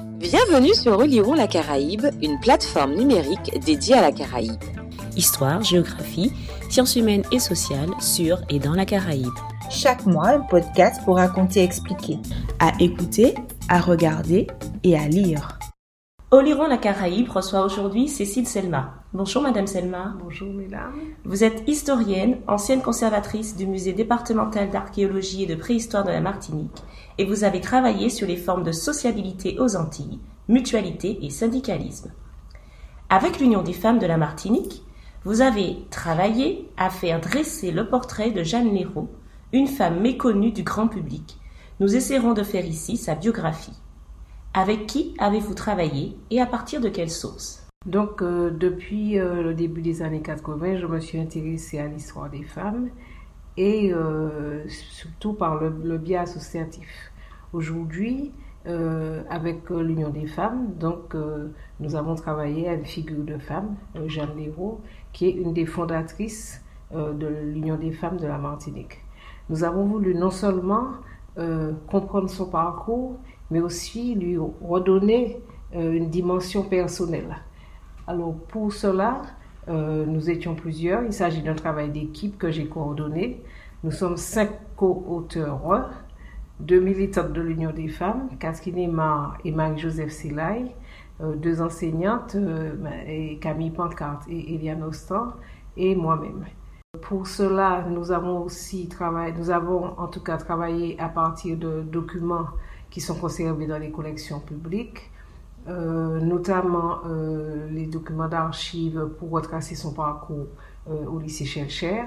Bienvenue sur Relirons la Caraïbe, une plateforme numérique dédiée à la Caraïbe. Histoire, géographie, sciences humaines et sociales sur et dans la Caraïbe. Chaque mois, un podcast pour raconter et expliquer. À écouter, à regarder et à lire. Oliron la Caraïbe reçoit aujourd'hui Cécile Selma. Bonjour Madame Selma. Bonjour Mesdames. Vous êtes historienne, ancienne conservatrice du musée départemental d'archéologie et de préhistoire de la Martinique et vous avez travaillé sur les formes de sociabilité aux Antilles, mutualité et syndicalisme. Avec l'Union des femmes de la Martinique, vous avez travaillé à faire dresser le portrait de Jeanne Léraud, une femme méconnue du grand public. Nous essaierons de faire ici sa biographie. Avec qui avez-vous travaillé et à partir de quelle source? Donc, euh, depuis euh, le début des années 80, je me suis intéressée à l'histoire des femmes et euh, surtout par le, biais associatif. Aujourd'hui, avec l'Union des femmes, donc nous avons travaillé à une figure de femme, Jeanne Léraud, qui est une des fondatrices de l'Union des femmes de la Martinique. Nous avons voulu non seulement comprendre son parcours, mais aussi lui redonner une dimension personnelle. Alors pour cela, euh, nous étions plusieurs. Il s'agit d'un travail d'équipe que j'ai coordonné. Nous sommes cinq co-auteurs, deux militantes de l'Union des femmes, Catherine Emma et Marie-Joseph Selaï, euh, deux enseignantes, euh, Camille Pancarte et Eliane Ostan, et moi-même. Pour cela, nous avons aussi travaillé, nous avons en tout cas travaillé à partir de documents qui sont conservés dans les collections publiques. Euh, notamment euh, les documents d'archives pour retracer son parcours euh, au lycée Chelcher.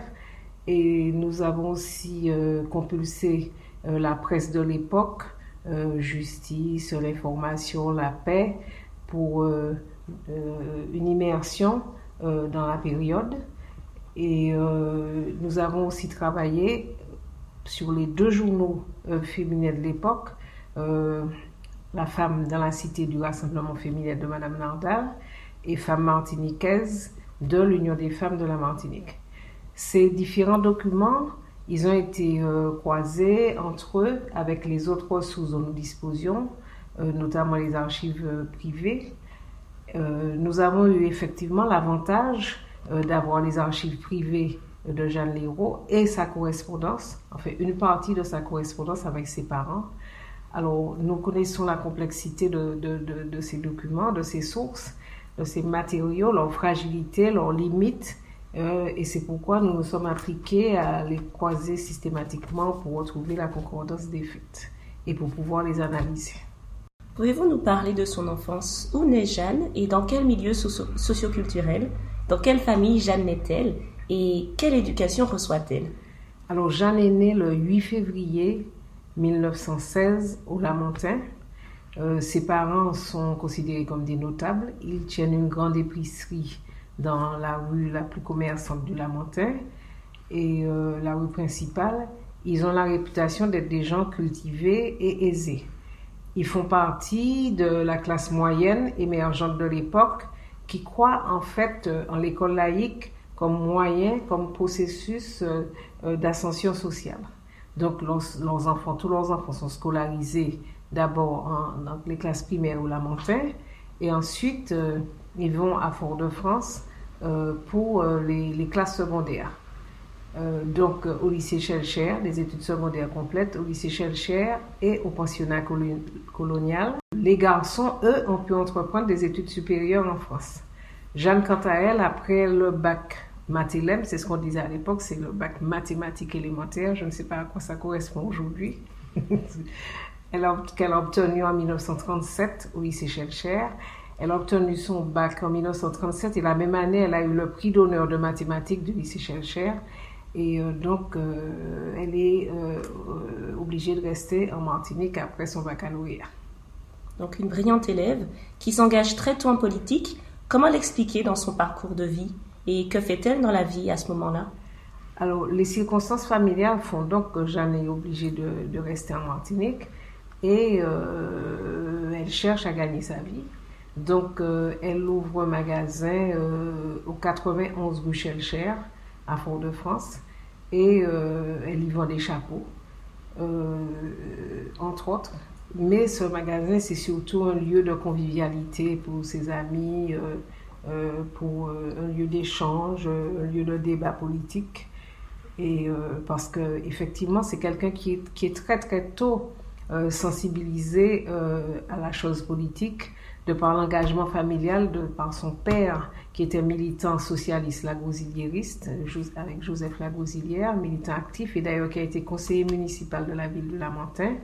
Et nous avons aussi compulsé la presse de l'époque, justice, l'information, la paix, pour une immersion dans la période. Et nous avons aussi travaillé sur les deux journaux féminins de l'époque, la femme dans la cité du Rassemblement féminin de Madame Nardal et femme martiniquaise de l'Union des femmes de la Martinique. Ces différents documents, ils ont été euh, croisés entre eux avec les autres ressources dont nous disposions, euh, notamment les archives euh, privées. nous avons eu effectivement l'avantage d'avoir les archives privées de Jeanne Léraud et sa correspondance, en fait une partie de sa correspondance avec ses parents, alors, nous connaissons la complexité de, ces documents, de ces sources, de ces matériaux, leur fragilité, leurs limites, euh, et c'est pourquoi nous nous sommes appliqués à les croiser systématiquement pour retrouver la concordance des faits et pour pouvoir les analyser. Pouvez-vous nous parler de son enfance? Où naît Jeanne et dans quel milieu socioculturel? Dans quelle famille Jeanne naît-elle? Et quelle éducation reçoit-elle? Alors, Jeanne est née le 8 février 1916 au Lamentin. Euh, ses parents sont considérés comme des notables. Ils tiennent une grande épicerie dans la rue la plus commerçante du Lamentin et euh, la rue principale. Ils ont la réputation d'être des gens cultivés et aisés. Ils font partie de la classe moyenne émergente de l'époque qui croit en fait euh, en l'école laïque comme moyen, comme processus d'ascension sociale. Donc, leurs, enfants, tous leurs enfants sont scolarisés d'abord dans les classes primaires ou la montagne, et ensuite euh, ils vont à Fort-de-France euh, pour euh, les, classes secondaires. donc, au lycée Shelcher, des études secondaires complètes, au lycée Shelcher et au pensionnat colonial. Les garçons, eux, ont pu entreprendre des études supérieures en France. Jeanne, quant à elle, après le bac Mathélem, c'est ce qu'on disait à l'époque, c'est le bac mathématique élémentaire. Je ne sais pas à quoi ça correspond aujourd'hui. Elle a, qu'elle a obtenu en 1937 au lycée Shelcher. Elle a obtenu son bac en 1937 et la même année, elle a eu le prix d'honneur de mathématiques du lycée Shelcher. Et euh, donc, euh, elle est euh, obligée de rester en Martinique après son baccalauréat. Donc, une brillante élève qui s'engage très tôt en politique. Comment l'expliquer dans son parcours de vie? Et que fait-elle dans la vie à ce moment-là? Alors, les circonstances familiales font donc que Jeanne est obligée de, rester en Martinique et euh, elle cherche à gagner sa vie. Donc, euh, elle ouvre un magasin euh, au 91 rue Chelcher, à Fort-de-France, et elle y vend des chapeaux, entre autres. mais ce magasin, c'est surtout un lieu de convivialité pour ses amis, pour un lieu d'échange, un lieu de débat politique. Et parce que effectivement, c'est quelqu'un qui est, très très tôt sensibilisé à la chose politique de par l'engagement familial, de par son père qui était militant socialiste lagosiliériste, avec Joseph Lagosilière, militant actif et d'ailleurs qui a été conseiller municipal de la ville de Lamentin,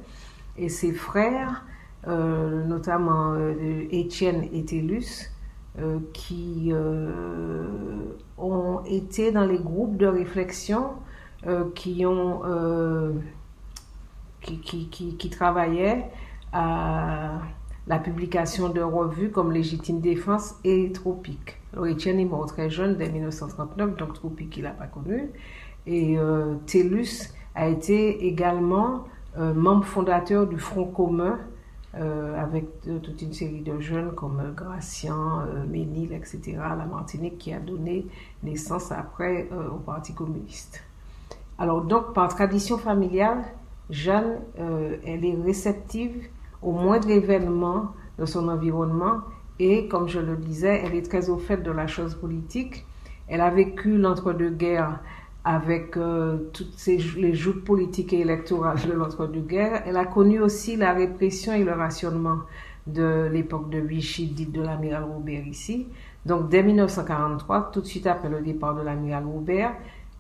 et ses frères, euh, notamment euh, Étienne et Télus, euh, qui ont été dans les groupes de réflexion qui ont qui, qui, travaillaient à la publication de revues comme Légitime Défense et Tropique. Alors, est mort très jeune, dès 1939, donc Tropique, il n'a pas connu. Et euh, Télus a été également euh, membre fondateur du Front commun euh, avec toute une série de jeunes comme Gratien, Ménil, etc., la Martinique, qui a donné naissance après au Parti communiste. Alors, donc, par tradition familiale, Jeanne, elle est réceptive au moindre événement de son environnement et, comme je le disais, elle est très au fait de la chose politique. Elle a vécu l'entre-deux-guerres avec euh, toutes les joutes politiques et électorales de l'entre-deux-guerres. Elle a connu aussi la répression et le rationnement de l'époque de Vichy, dite de l'amiral Robert ici. Donc, dès 1943, tout de suite après le départ de l'amiral Robert,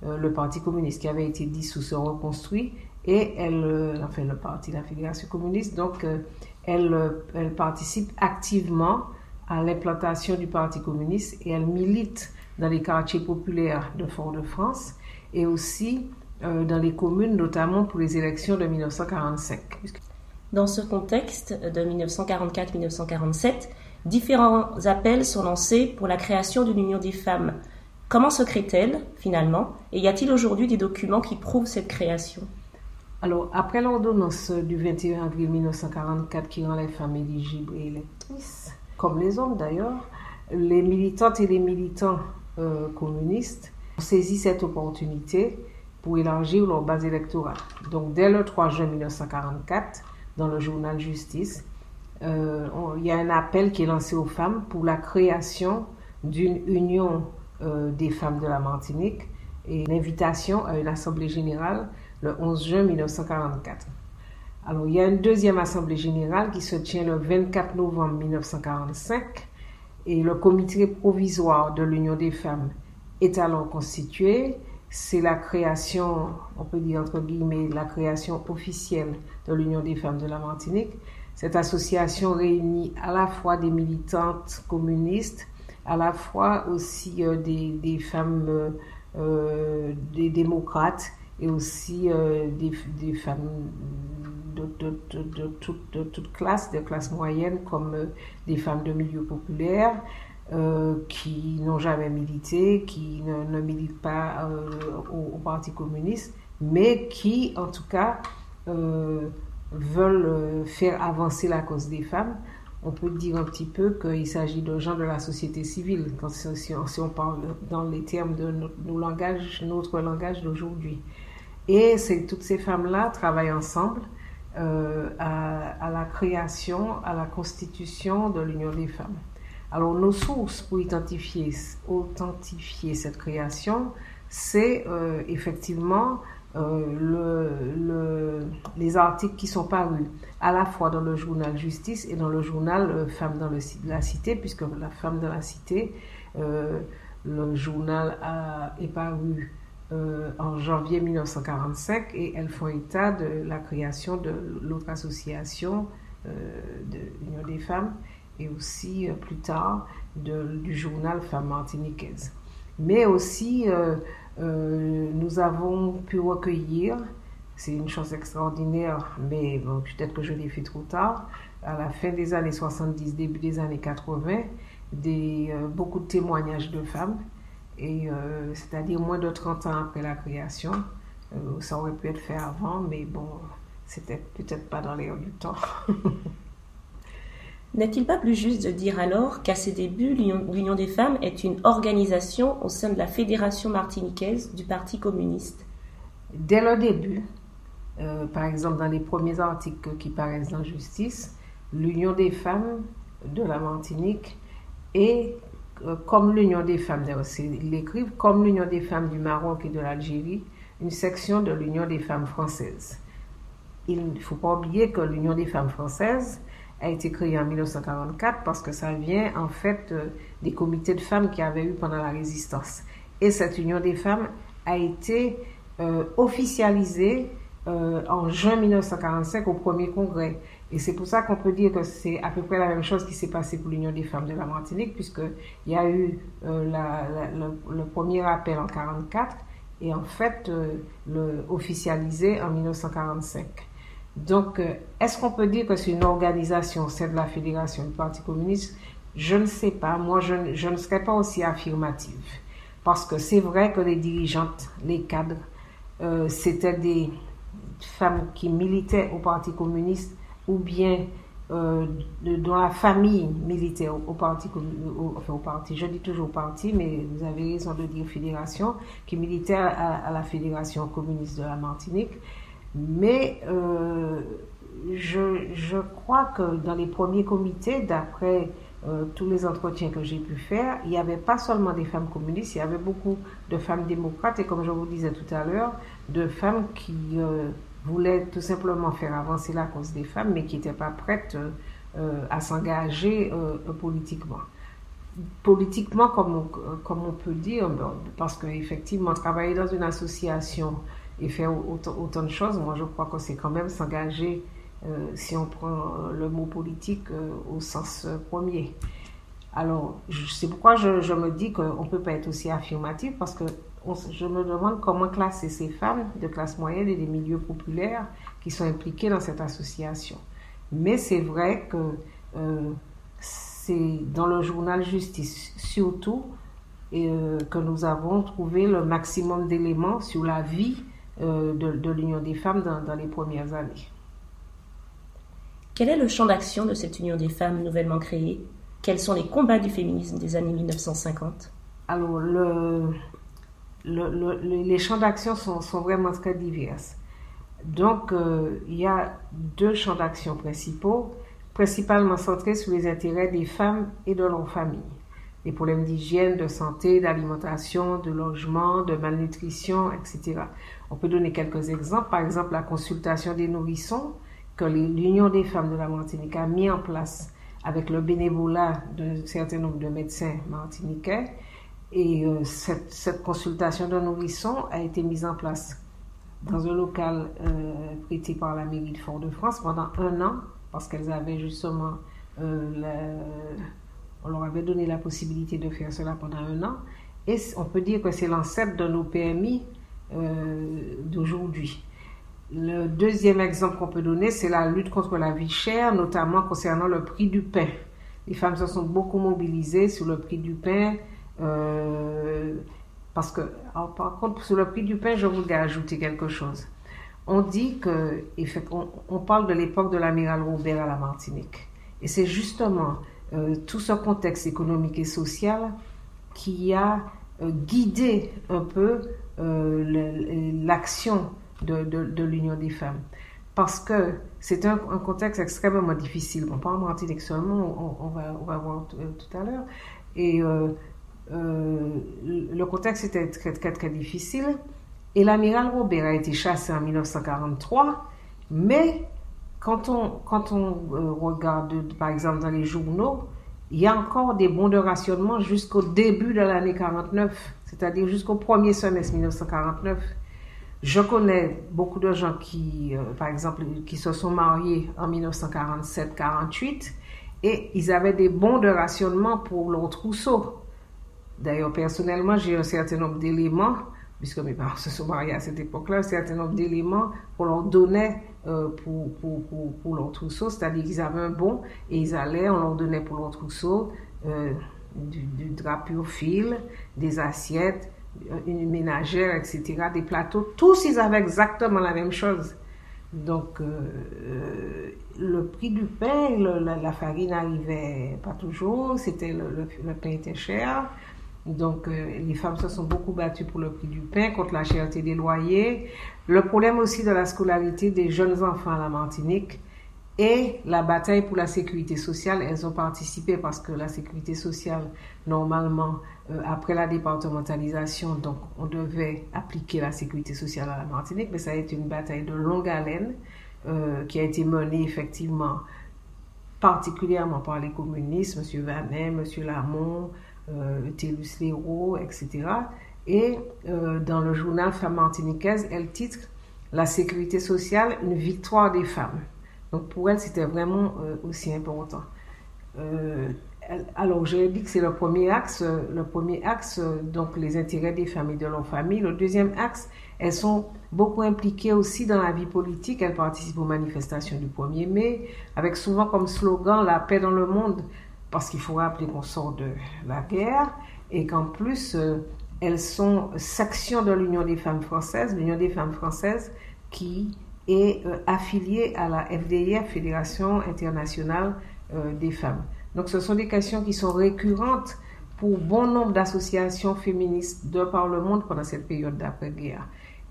euh, le Parti communiste qui avait été dissous se reconstruit et elle, euh, enfin le parti, la Fédération communiste, donc euh, elle, elle participe activement à l'implantation du Parti communiste et elle milite dans les quartiers populaires de Fort-de-France et aussi dans les communes, notamment pour les élections de 1945. Dans ce contexte de 1944-1947, différents appels sont lancés pour la création d'une union des femmes. Comment se crée-t-elle finalement? Et y a-t-il aujourd'hui des documents qui prouvent cette création? Alors, après l'ordonnance du 21 avril 1944 qui rend les femmes éligibles et électrices, comme les hommes d'ailleurs, les militantes et les militants euh, communistes saisi cette opportunité pour élargir leur base électorale. Donc, dès le 3 juin 1944, dans le journal Justice, euh, il y a un appel qui est lancé aux femmes pour la création d'une union euh, des femmes de la Martinique et l'invitation à une assemblée générale le 11 juin 1944. Alors, il y a une deuxième assemblée générale qui se tient le 24 novembre 1945 et le comité provisoire de l'Union des femmes est alors constitué. C'est la création, on peut dire entre guillemets, la création officielle de l'Union des femmes de la Martinique. Cette association réunit à la fois des militantes communistes, à la fois aussi euh, des, femmes, euh, des démocrates et aussi euh, des, femmes de, de, de, toute, de, toute, classe, de classe moyenne, comme euh, des femmes de milieu populaire, euh, qui n'ont jamais milité, qui ne, militent pas au, Parti communiste, mais qui, en tout cas, veulent faire avancer la cause des femmes. On peut dire un petit peu qu'il s'agit de gens de la société civile, quand, si, on, parle dans les termes de notre langage d'aujourd'hui. Et toutes ces femmes-là travaillent ensemble euh, à, la création, à la constitution de l'Union des femmes. Alors nos sources pour identifier, authentifier cette création, c'est euh, effectivement euh, le, les articles qui sont parus à la fois dans le journal Justice et dans le journal Femmes dans la Cité, puisque la Femme dans la Cité, le journal a, est paru euh, en janvier 1945 et elles font état de la création de l'autre association euh, de l'Union des femmes et aussi euh, plus tard du journal Femmes martiniquaises. Mais aussi, nous avons pu recueillir, c'est une chose extraordinaire, mais peut-être que je l'ai fait trop tard, à la fin des années 70, début des années 80, des, beaucoup de témoignages de femmes et euh, c'est-à-dire moins de 30 ans après la création. Euh, ça aurait pu être fait avant, mais bon, c'était peut-être pas dans l'air du temps. N'est-il pas plus juste de dire alors qu'à ses débuts, l'Union des femmes est une organisation au sein de la Fédération martiniquaise du Parti communiste? Dès le début, par exemple, dans les premiers articles qui paraissent dans Justice, l'Union des femmes de la Martinique et comme l'Union des femmes, ils l'écrivent, comme l'Union des femmes du Maroc et de l'Algérie, une section de l'Union des femmes françaises. Il ne faut pas oublier que l'Union des femmes françaises a été créée en 1944 parce que ça vient en fait euh, des comités de femmes qui avaient eu pendant la résistance. Et cette Union des femmes a été euh, officialisée euh, en juin 1945 au premier congrès. Et c'est pour ça qu'on peut dire que c'est à peu près la même chose qui s'est passé pour l'Union des femmes de la Martinique, puisqu'il y a eu le, premier appel en 1944 et en fait le officialisé en 1945. Donc, euh, est-ce qu'on peut dire que c'est une organisation, c'est de la Fédération du Parti communiste? Je ne sais pas. Moi, je, ne serais pas aussi affirmative. Parce que c'est vrai que les dirigeantes, les cadres, euh, c'était des femmes qui militaient au Parti communiste ou bien euh, dans la famille militaire au, parti, enfin au parti, je dis toujours parti, mais vous avez raison de dire fédération, qui militait à la Fédération communiste de la Martinique. Mais euh, je, je, crois que dans les premiers comités, d'après euh, tous les entretiens que j'ai pu faire, il n'y avait pas seulement des femmes communistes, il y avait beaucoup de femmes démocrates et comme je vous disais tout à l'heure, de femmes qui euh, voulaient tout simplement faire avancer la cause des femmes, mais qui n'étaient pas prêtes à s'engager politiquement. Politiquement, comme on, comme on peut dire, parce qu'effectivement, travailler dans une association et faire autant, de choses, moi je crois que c'est quand même s'engager, euh, si on prend le mot politique euh, au sens euh, premier. Alors, c'est pourquoi je, me dis qu'on ne peut pas être aussi affirmatif, parce que je me demande comment classer ces femmes de classe moyenne et des milieux populaires qui sont impliquées dans cette association. Mais c'est vrai que c'est dans le journal Justice, surtout, que nous avons trouvé le maximum d'éléments sur la vie euh, de, l'Union des femmes dans, les premières années. Quel est le champ d'action de cette Union des femmes nouvellement créée? Quels sont les combats du féminisme des années 1950 Alors, le, les champs d'action sont, vraiment très divers. Donc, euh, il y a deux champs d'action principaux, principalement centrés sur les intérêts des femmes et de leurs familles les problèmes d'hygiène, de santé, d'alimentation, de logement, de malnutrition, etc. On peut donner quelques exemples. Par exemple, la consultation des nourrissons que l'Union des femmes de la Martinique a mis en place avec le bénévolat d'un certain nombre de médecins martiniquais. Et euh, cette, consultation de nourrissons a été mise en place dans un local euh, prêté par la mairie de Fort-de-France pendant un an, parce qu'elles avaient justement euh, on leur avait donné la possibilité de faire cela pendant un an. Et on peut dire que c'est l'ancêtre de nos PMI d'aujourd'hui. Le deuxième exemple qu'on peut donner, c'est la lutte contre la vie chère, notamment concernant le prix du pain. Les femmes se sont beaucoup mobilisées sur le prix du pain. Euh, parce que, par contre, sur le prix du pain, je voudrais ajouter quelque chose. On dit que, on, on parle de l'époque de l'amiral Robert à la Martinique. Et c'est justement euh, tout ce contexte économique et social qui a euh, guidé un peu euh, l'action de, de, l'Union des femmes. Parce que c'est un, contexte extrêmement difficile. Bon, pas en Martinique seulement, on, va, on va voir tout à l'heure. Et le contexte était très, très, très difficile. Et l'amiral Robert a été chassé en 1943, mais quand on, quand on euh, regarde, par exemple, dans les journaux, il y a encore des bons de rationnement jusqu'au début de l'année 49, c'est-à-dire jusqu'au premier semestre 1949. Je connais beaucoup de gens qui, euh, par exemple, qui se sont mariés en 1947-48 et ils avaient des bons de rationnement pour leur trousseau. D'ailleurs, personnellement, j'ai un certain nombre d'éléments, puisque mes parents se sont mariés à cette époque-là, un certain nombre d'éléments qu'on leur donnait euh, pour, pour, pour, pour, leur trousseau, c'est-à-dire qu'ils avaient un bon et ils allaient, on leur donnait pour leur trousseau euh, du, du, drap pur fil, des assiettes, euh, une ménagère, etc., des plateaux. Tous, ils avaient exactement la même chose. Donc, le prix du pain, la, farine n'arrivait pas toujours, c'était le, pain était cher. Donc, euh, les femmes se sont beaucoup battues pour le prix du pain, contre la cherté des loyers, le problème aussi de la scolarité des jeunes enfants à la Martinique et la bataille pour la sécurité sociale. Elles ont participé parce que la sécurité sociale, normalement, euh, après la départementalisation, donc on devait appliquer la sécurité sociale à la Martinique, mais ça a été une bataille de longue haleine euh, qui a été menée effectivement particulièrement par les communistes, M. Vanet, M. Lamont, euh, Télus Léraud, etc. Et euh, dans le journal Femme martiniquaise, elle titre La sécurité sociale, une victoire des femmes. Donc pour elle, c'était vraiment euh, aussi important. Euh, alors, j'ai dit que c'est le premier axe, le premier axe, donc les intérêts des familles et de leur famille. Le deuxième axe, elles sont beaucoup impliquées aussi dans la vie politique. Elles participent aux manifestations du 1er mai, avec souvent comme slogan la paix dans le monde, parce qu'il faut rappeler qu'on sort de la guerre et qu'en plus, euh, elles sont section de l'Union des femmes françaises, l'Union des femmes françaises qui est euh, affiliée à la FDIF, Fédération internationale euh, des femmes. Donc ce sont des questions qui sont récurrentes pour bon nombre d'associations féministes de par le monde pendant cette période d'après-guerre.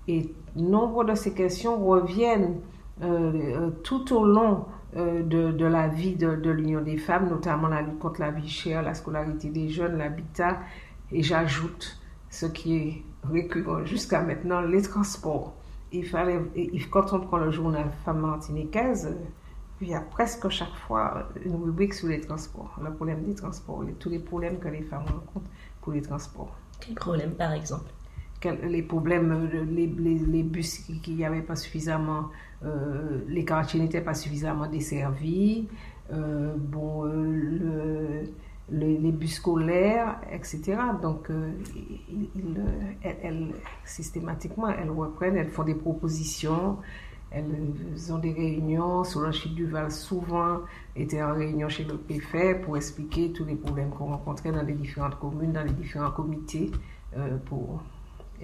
Et nombre de ces questions reviennent euh, tout au long de, la vie de l'Union des femmes, notamment la lutte contre la vie chère, la scolarité des jeunes, l'habitat, et j'ajoute ce qui est récurrent jusqu'à maintenant, les transports. Il fallait, quand on prend le journal Femme martiniquaise, il y a presque chaque fois une rubrique sur les transports, le problème des transports, tous les problèmes que les femmes rencontrent pour les transports. Quels problèmes, par exemple? Les problèmes, les, les, les bus qui n'y avait pas suffisamment, euh, les quartiers n'étaient pas suffisamment desservis, euh, bon, euh, le, les, bus scolaires, etc. Donc, euh, elles, systématiquement, elles reprennent, elles font des propositions, elles ont des réunions. Solange Duval, souvent, était en réunion chez le préfet pour expliquer tous les problèmes qu'on rencontrait dans les différentes communes, dans les différents comités euh, pour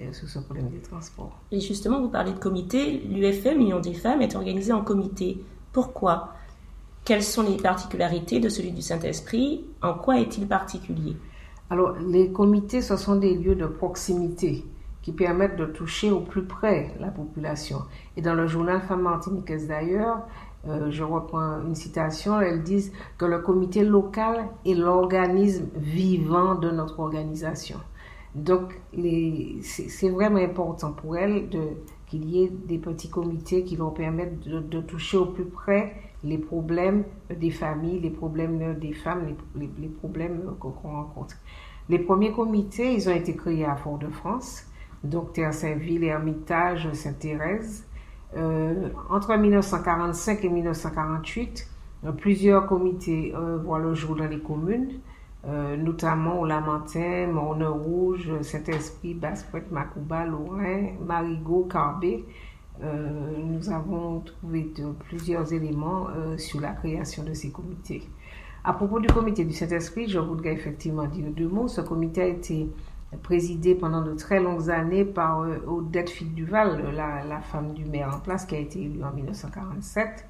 euh, sur ce problème des transports. Et justement, vous parlez de comité. L'UFM, Union des femmes, est organisée en comité. Pourquoi? Quelles sont les particularités de celui du Saint-Esprit? En quoi est-il particulier? Alors, les comités, ce sont des lieux de proximité qui permettent de toucher au plus près la population. Et dans le journal Femme martiniquaise d'ailleurs, euh, je reprends une citation, elles disent que le comité local est l'organisme vivant de notre organisation. Donc, c'est vraiment important pour elles qu'il y ait des petits comités qui vont permettre de toucher au plus près les problèmes des familles, les problèmes des femmes, les, problèmes qu'on rencontre. Les premiers comités, ils ont été créés à Fort-de-France, donc Terre-Saint-Ville, Hermitage, Sainte-Thérèse. Euh, entre 1945 et 1948, plusieurs comités euh, voient le jour dans les communes, euh, notamment au Lamentin, Morne-Rouge, Saint-Esprit, Basse-Pointe, Macouba, Lorrain, Marigot, Carbet. Euh, nous avons trouvé de, plusieurs éléments euh, sur la création de ces comités. À propos du comité du Saint-Esprit, je voudrais effectivement dire deux mots. Ce comité a été présidé pendant de très longues années par euh, Odette Duval, la, la, femme du maire en place, qui a été élue en 1947,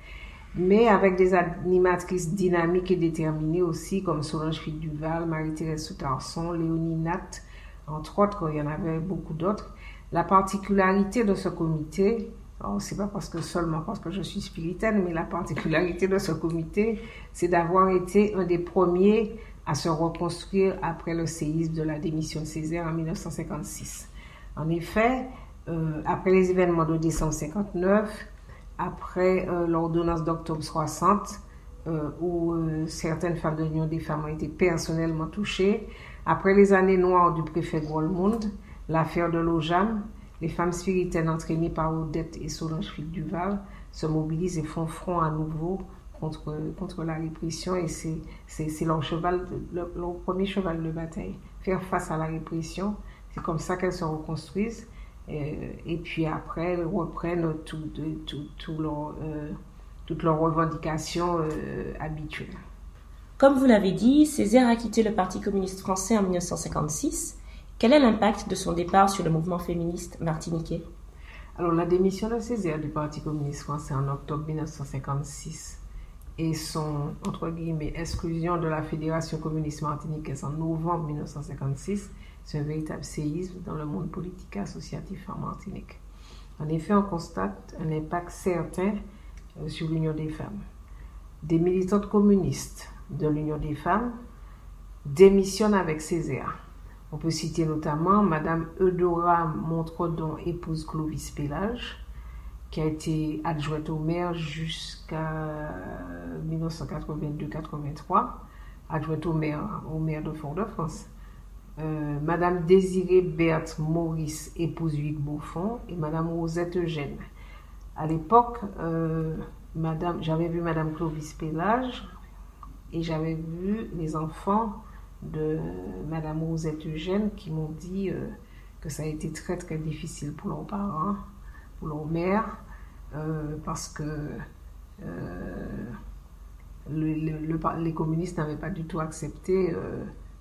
mais avec des animatrices dynamiques et déterminées aussi, comme Solange Duval, Marie-Thérèse Soutarson, Léonie Nat, entre autres, il y en avait beaucoup d'autres. La particularité de ce comité, oh, c'est pas parce que seulement parce que je suis spiritaine, mais la particularité de ce comité, c'est d'avoir été un des premiers à se reconstruire après le séisme de la démission de Césaire en 1956. En effet, euh, après les événements de décembre 59, après euh, l'ordonnance d'octobre 60, euh, où certaines femmes de l'Union des femmes ont été personnellement touchées, après les années noires du préfet Goldmund, l'affaire de l'OJAM, les femmes spiritaines entraînées par Odette et Solange Duval se mobilisent et font front à nouveau contre, contre la répression et c'est, leur, leur, premier cheval de bataille. Faire face à la répression, c'est comme ça qu'elles se reconstruisent et, et puis après elles reprennent tout, euh, toutes leurs revendications euh, habituelles. Comme vous l'avez dit, Césaire a quitté le Parti communiste français en 1956 quel est l'impact de son départ sur le mouvement féministe martiniquais? Alors, la démission de Césaire du Parti communiste français en octobre 1956 et son, entre guillemets, exclusion de la Fédération communiste martiniquaise en novembre 1956 C'est un véritable séisme dans le monde politique et associatif en Martinique. En effet, on constate un impact certain euh, sur l'Union des femmes. Des militantes communistes de l'Union des femmes démissionnent avec Césaire. On peut citer notamment Madame Eudora Montredon, épouse Clovis Pélage, qui a été adjointe au maire jusqu'à 1982-83, adjointe au maire, de Fort-de-France. Euh, Madame Désirée Berthe Maurice, épouse Hugues Beaufond, et Madame Rosette Eugène. À l'époque, euh, Madame, j'avais vu Madame Clovis Pélage et j'avais vu les enfants de Madame Rosette Eugène qui m'ont dit euh, que ça a été très très difficile pour leurs parents, pour leur mère, parce que les communistes n'avaient pas du tout accepté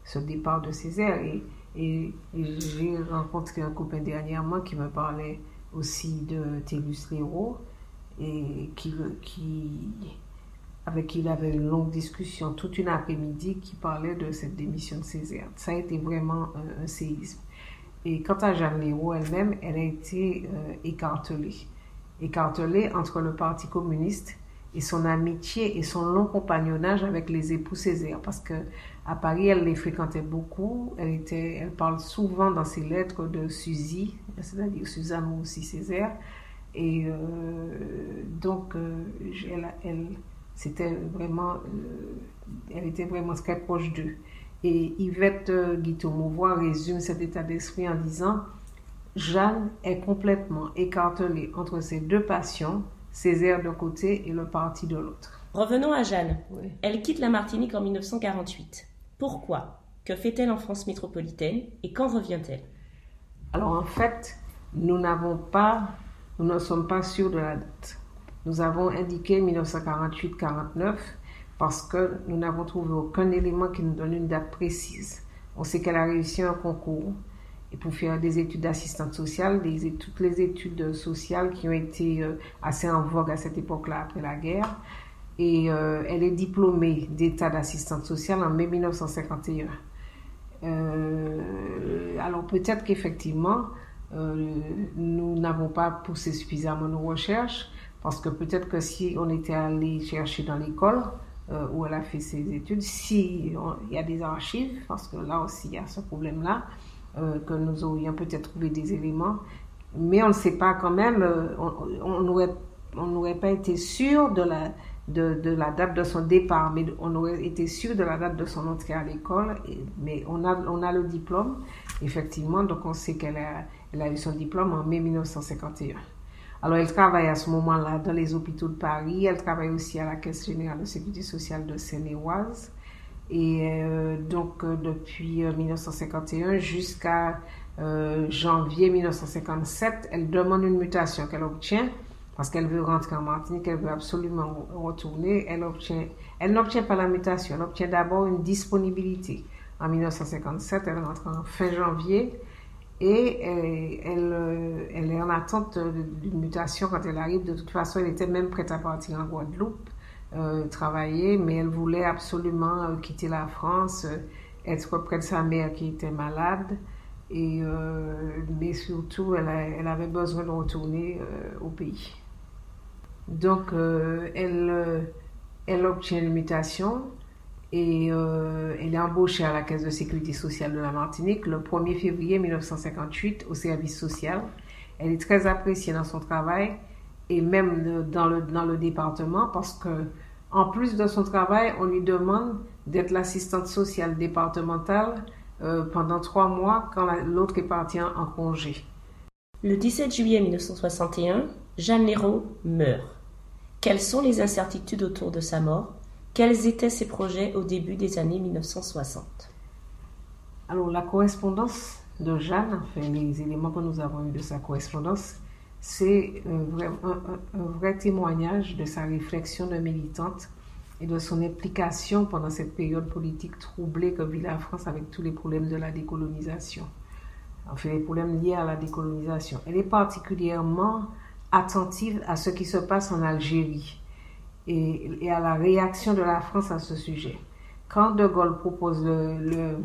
ce départ de Césaire. Et, j'ai rencontré un copain dernièrement qui me parlait aussi de Télus Léraud et qui, avec qui il avait une longue discussion toute une après-midi qui parlait de cette démission de Césaire. Ça a été vraiment un, séisme. Et quant à Jeanne Léraud elle-même, elle a été euh, écartelée. Écartelée entre le Parti communiste et son amitié et son long compagnonnage avec les époux Césaire. Parce que à Paris, elle les fréquentait beaucoup. Elle, était, elle parle souvent dans ses lettres de Suzy, c'est-à-dire Suzanne aussi Césaire. Et euh, donc, euh, elle c'était vraiment, euh, elle était vraiment très proche d'eux. Et Yvette Guiteau Mauvois résume cet état d'esprit en disant Jeanne est complètement écartelée entre ses deux passions, Césaire d'un côté et le parti de l'autre. Revenons à Jeanne. Elle quitte la Martinique en 1948. Pourquoi? Que fait-elle en France métropolitaine? Et quand revient-elle? Alors en fait, nous n'avons pas, nous ne sommes pas sûrs de la date. Nous avons indiqué 1948-49 parce que nous n'avons trouvé aucun élément qui nous donne une date précise. On sait qu'elle a réussi un concours et pour faire des études d'assistante sociale, toutes les études sociales qui ont été euh, assez en vogue à cette époque-là après la guerre et euh, elle est diplômée d'état d'assistante sociale en mai 1951. Euh, alors peut-être qu'effectivement, euh, nous n'avons pas poussé suffisamment nos recherches, parce que peut-être que si on était allé chercher dans l'école où elle a fait ses études, si il y a des archives, parce que là aussi il y a ce problème-là, que nous aurions peut-être trouvé des éléments, mais on ne sait pas quand même, on n'aurait pas été sûr de la date de son départ, mais on aurait été sûr de la date de son entrée à l'école, mais on a, le diplôme, effectivement, donc on sait qu'elle a, elle a eu son diplôme en mai 1951. Alors, elle travaille à ce moment-là dans les hôpitaux de Paris, elle travaille aussi à la Caisse générale de sécurité sociale de Seine-et-Oise, et euh, donc euh, depuis 1951 euh, jusqu'à janvier 1957, elle demande une mutation qu'elle obtient parce qu'elle veut rentrer en Martinique, elle veut absolument retourner, elle obtient, elle n'obtient pas la mutation, elle obtient d'abord une disponibilité. En 1957, elle rentre en fin janvier et euh, elle, euh, elle est en attente d'une mutation quand elle arrive. De toute façon, elle était même prête à partir en Guadeloupe, euh, travailler, mais elle voulait absolument quitter la France, être près de sa mère qui était malade. Et, mais surtout, elle, avait besoin de retourner au pays. Donc, elle obtient une mutation et euh, elle est embauchée à la Caisse de sécurité sociale de la Martinique le 1er février 1958 au service social. Elle est très appréciée dans son travail et même dans le, dans le département parce que, en plus de son travail, on lui demande d'être l'assistante sociale départementale pendant trois mois quand l'autre est parti en congé. Le 17 juillet 1961, Jeanne Léraud meurt. Quelles sont les incertitudes autour de sa mort? Quels étaient ses projets au début des années 1960 Alors, la correspondance de Jeanne, enfin, les éléments que nous avons eus de sa correspondance, c'est un, un, vrai témoignage de sa réflexion de militante et de son implication pendant cette période politique troublée que vit la France avec tous les problèmes de la décolonisation. Enfin, les problèmes liés à la décolonisation. Elle est particulièrement attentive à ce qui se passe en Algérie et, à la réaction de la France à ce sujet. Quand De Gaulle propose le,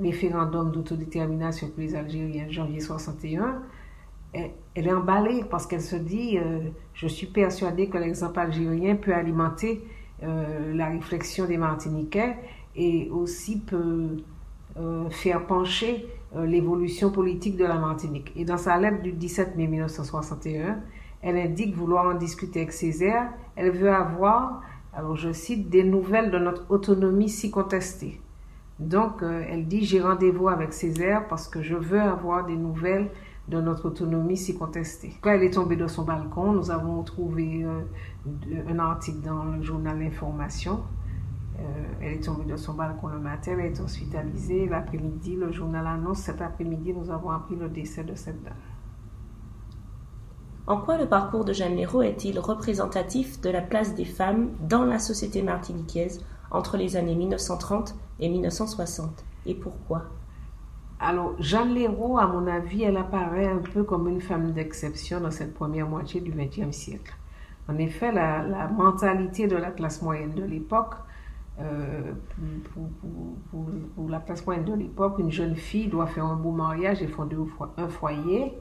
référendum d'autodétermination pour les Algériens janvier 61, elle, est emballée parce qu'elle se dit Je suis persuadée que l'exemple algérien peut alimenter la réflexion des Martiniquais et aussi peut faire pencher l'évolution politique de la Martinique. Et dans sa lettre du 17 mai 1961, elle indique vouloir en discuter avec Césaire. Elle veut avoir, alors je cite, des nouvelles de notre autonomie si contestée. Donc, euh, elle dit, j'ai rendez-vous avec Césaire parce que je veux avoir des nouvelles de notre autonomie si contestée. Quand elle est tombée de son balcon, nous avons trouvé euh, un article dans le journal L'Information. Euh, elle est tombée de son balcon le matin, elle est hospitalisée. L'après-midi, le journal annonce, cet après-midi, nous avons appris le décès de cette dame. En quoi le parcours de Jeanne Léraud est-il représentatif de la place des femmes dans la société martiniquaise entre les années 1930 et 1960 Et pourquoi? Alors, Jeanne Léraud, à mon avis, elle apparaît un peu comme une femme d'exception dans cette première moitié du XXe siècle. En effet, la, mentalité de la classe moyenne de l'époque, euh, pour, la classe moyenne de l'époque, une jeune fille doit faire un beau mariage et fonder un foyer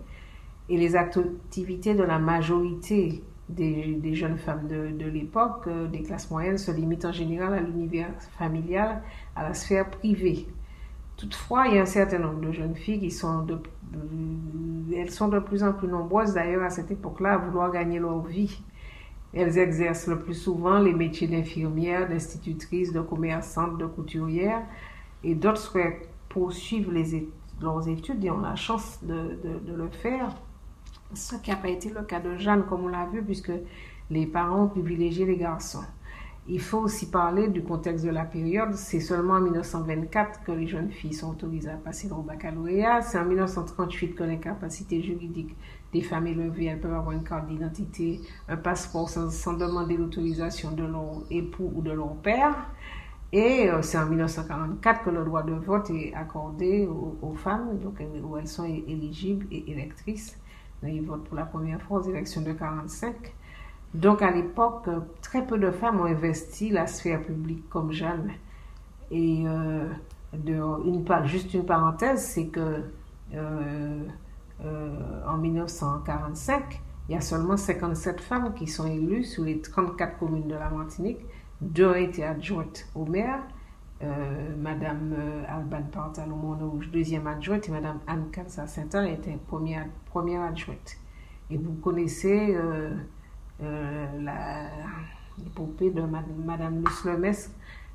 et les activités de la majorité des, jeunes femmes de, l'époque, euh, des classes moyennes, se limitent en général à l'univers familial, à la sphère privée. Toutefois, il y a un certain nombre de jeunes filles qui sont de, elles sont de plus en plus nombreuses d'ailleurs à cette époque-là à vouloir gagner leur vie. Elles exercent le plus souvent les métiers d'infirmière, d'institutrice, de commerçante, de couturière, et d'autres souhaitent poursuivre leurs études et ont la chance de le faire ce qui n'a pas été le cas de Jeanne, comme on l'a vu, puisque les parents privilégiaient les garçons. Il faut aussi parler du contexte de la période. C'est seulement en 1924 que les jeunes filles sont autorisées à passer au baccalauréat. C'est en 1938 que les capacités juridiques des femmes élevées, elles peuvent avoir une carte d'identité, un passeport sans, demander l'autorisation de leur époux ou de leur père. Et euh, c'est en 1944 que le droit de vote est accordé aux, aux femmes, donc où elles sont éligibles et électrices. Ils votent pour la première fois aux élections de 45. Donc à l'époque, très peu de femmes ont investi la sphère publique comme Jeanne. Et euh, une, juste une parenthèse, c'est que euh, euh, en 1945, il y a seulement 57 femmes qui sont élues sur les 34 communes de la Martinique. Deux ont été adjointes au maire euh, Madame euh, Alban Pantalon Rouge, deuxième adjointe, et Madame Anne Kansa saint était première, première adjointe. Et vous connaissez euh, l'épopée de Madame Luce Lemestre,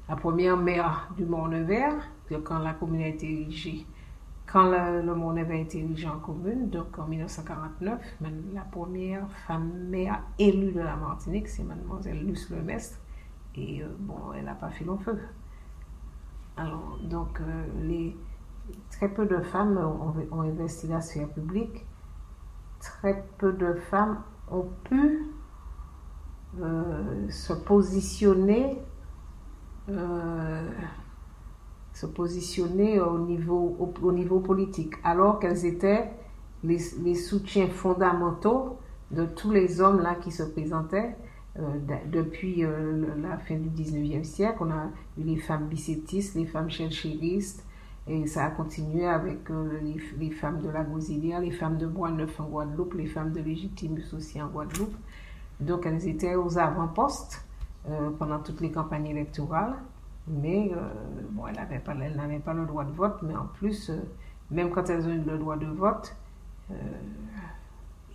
la première maire du Mont-Nevers, quand la commune a été érigée. Quand le, Mont-Nevers a été érigé en commune, donc en 1949, la première femme maire élue de la Martinique, c'est Mademoiselle Luce Lemestre. Et bon, elle n'a pas fait long feu. Alors, donc, euh, les, très peu de femmes ont, investi la sphère publique. Très peu de femmes ont pu euh, se positionner euh, se positionner au niveau, au, niveau politique, alors qu'elles étaient les, les, soutiens fondamentaux de tous les hommes là qui se présentaient depuis euh, la fin du 19e siècle, on a eu les femmes bicétistes, les femmes chéristes, et ça a continué avec euh, les, femmes de la Gosilia, les femmes de Bois-Neuf en Guadeloupe, les femmes de Légitimus aussi en Guadeloupe. Donc elles étaient aux avant-postes pendant toutes les campagnes électorales, mais bon, elles n'avaient pas, le droit de vote, mais en plus, même quand elles ont eu le droit de vote,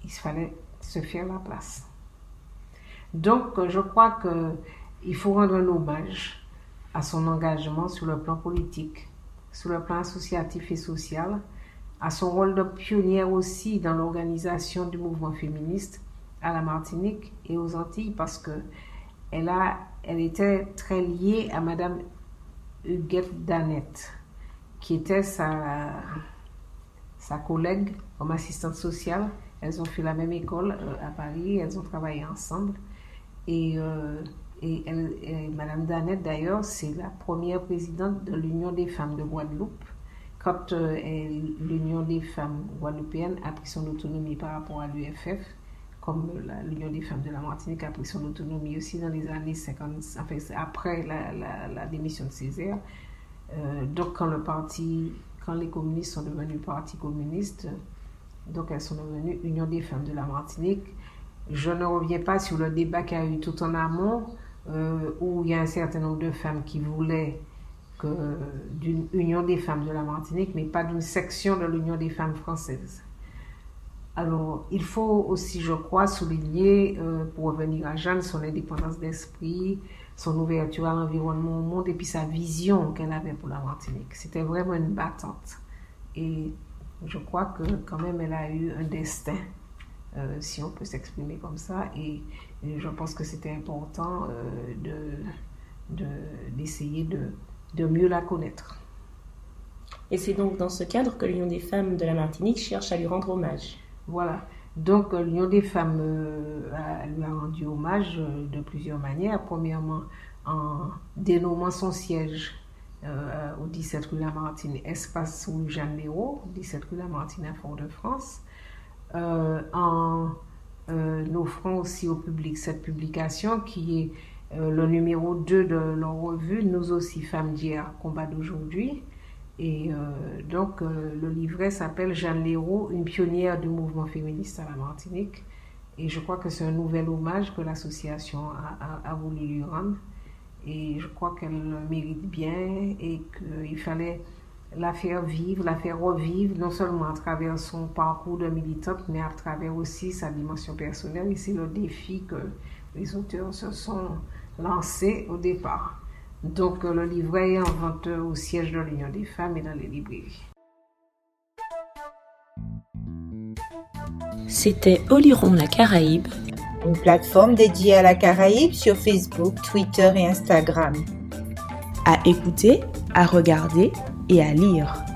il fallait se faire la place. Donc, je crois qu'il faut rendre un hommage à son engagement sur le plan politique, sur le plan associatif et social, à son rôle de pionnière aussi dans l'organisation du mouvement féministe à la Martinique et aux Antilles parce que elle, a, elle était très liée à Madame Huguette Danette, qui était sa, sa collègue comme assistante sociale. Elles ont fait la même école euh, à Paris, elles ont travaillé ensemble. Et, euh, Madame Danette, d'ailleurs, c'est la première présidente de l'Union des femmes de Guadeloupe. Quand euh, l'Union des femmes guadeloupéennes a pris son autonomie par rapport à l'UFF, comme l'Union des femmes de la Martinique a pris son autonomie aussi dans les années 50, enfin, après la, démission de Césaire, donc quand le parti, quand les communistes sont devenus parti communiste, donc elles sont devenues Union des femmes de la Martinique. Je ne reviens pas sur le débat qu'il y a eu tout en amont, où il y a un certain nombre de femmes qui voulaient d'une Union des femmes de la Martinique, mais pas d'une section de l'Union des femmes françaises. Alors, il faut aussi, je crois, souligner, euh, pour revenir à Jeanne, son indépendance d'esprit, son ouverture à l'environnement au monde et puis sa vision qu'elle avait pour la Martinique. C'était vraiment une battante. Et je crois que quand même, elle a eu un destin, euh, si on peut s'exprimer comme ça. Et, je pense que c'était important euh, d'essayer de, de mieux la connaître. Et c'est donc dans ce cadre que l'Union des femmes de la Martinique cherche à lui rendre hommage. Voilà. Donc euh, l'Union des femmes euh, lui a rendu hommage de plusieurs manières. Premièrement, en dénommant son siège au 17 rue Lamartine, espace rue Jeanne Léraud, 17 rue Lamartine à Fort-de-France, en offrant aussi au public cette publication qui est euh, le numéro 2 de leur revue, Nous aussi femmes d'hier, combat d'aujourd'hui. Et euh, donc, euh, le livret s'appelle Jeanne Léraud, une pionnière du mouvement féministe à la Martinique. Et je crois que c'est un nouvel hommage que l'association a, a, voulu lui rendre. Et je crois qu'elle le mérite bien et qu'il fallait la faire vivre, la faire revivre, non seulement à travers son parcours de militante, mais à travers aussi sa dimension personnelle. Et c'est le défi que les auteurs se sont lancé au départ. Donc le livret est en vente au siège de l'Union des femmes et dans les librairies. C'était Oliron la Caraïbe, une plateforme dédiée à la Caraïbe sur Facebook, Twitter et Instagram. À écouter, à regarder et à lire.